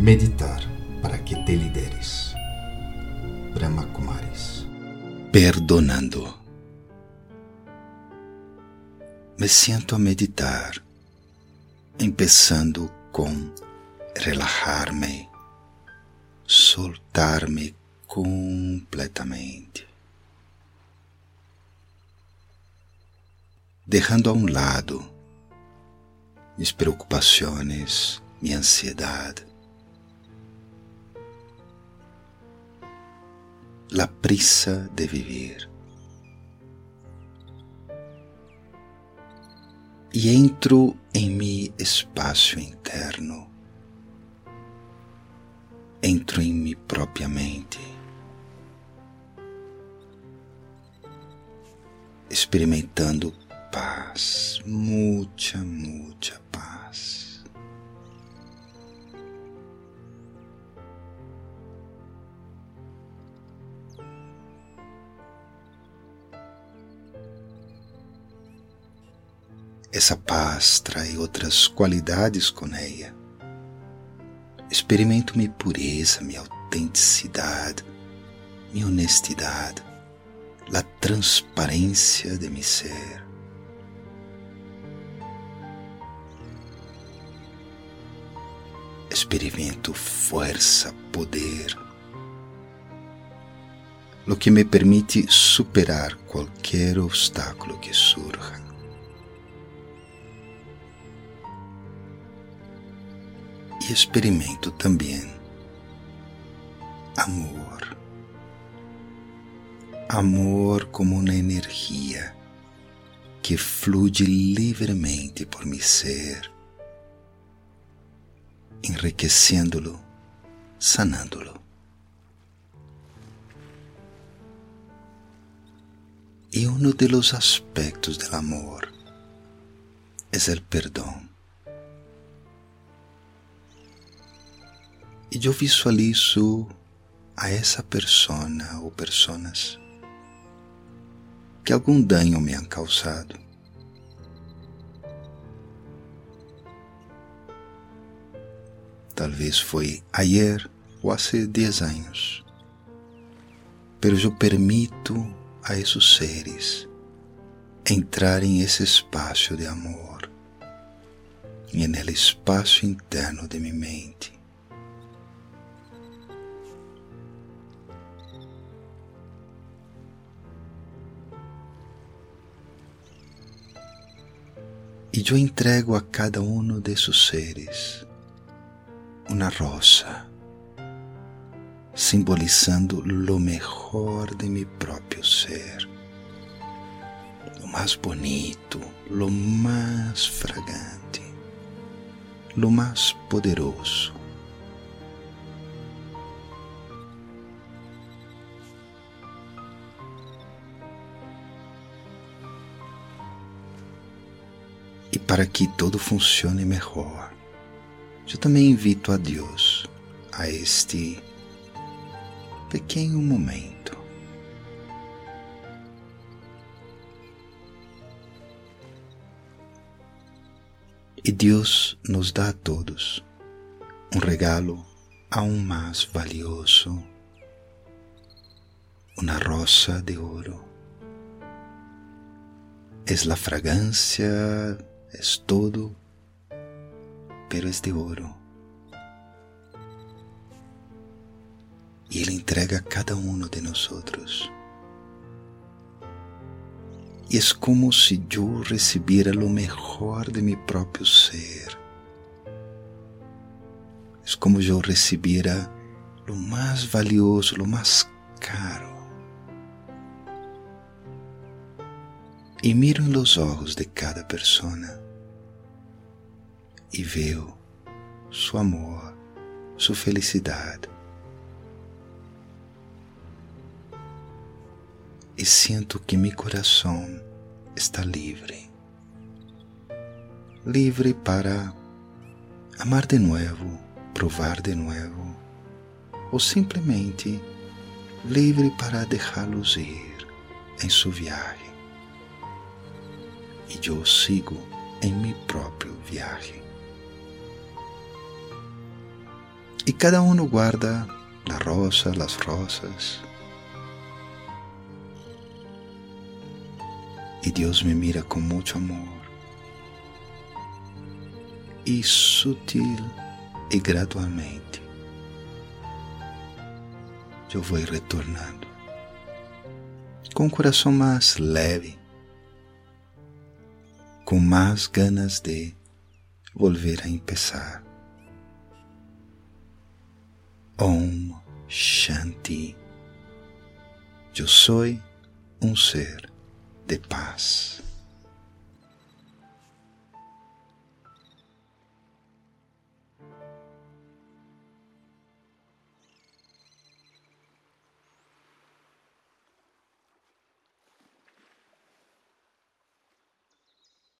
Meditar para que te lideres. Brahma Kumaris. Perdonando. Me siento a meditar, empezando com relajar-me, soltar-me completamente. Deixando a um lado mis preocupações, minha ansiedade, la prisa de vivir. E entro em mi espaço interno, entro em mi própria mente, experimentando paz, muita, muita paz. Essa paz traz outras qualidades com ela. Experimento minha pureza, minha autenticidade, minha honestidade, a transparência de meu ser. Experimento força, poder, lo que me permite superar qualquer obstáculo que surja. Experimento também amor. Amor como uma energia que flui livremente por meu ser, enriquecendo-lo, sanando-lo. E um dos aspectos do amor é o perdão. E eu visualizo a essa persona ou personas que algum dano me han causado. Talvez foi ayer ou há 10 anos, pero eu permito a esses seres entrar em esse espaço de amor e no espaço interno de minha mente E eu entrego a cada um desses seres uma rosa, simbolizando lo mejor de mi próprio ser, lo mais bonito, lo mais fragante, lo mais poderoso. E para que tudo funcione melhor, eu também invito a Deus a este pequeno momento. E Deus nos dá a todos um regalo aún mais valioso, uma rosa de ouro. É a fragrância es todo, pero es de oro. Y Él entrega a cada uno de nosotros. E é como se eu recebera lo mejor de mi próprio ser. É como eu recebera lo mais valioso, lo mais caro. E miro los olhos de cada persona e veo seu amor, sua felicidade. E sinto que meu coração está livre. Livre para amar de novo, provar de novo, ou simplesmente livre para deixá-los ir em sua viagem. E eu sigo em meu próprio viagem. Y cada uno guarda la rosa, las rosas. Y Dios me mira con mucho amor. E sutil e gradualmente eu vou retornando com o coração mais leve, com mais ganas de volver a empezar. Om Shanti. Eu sou um ser de paz.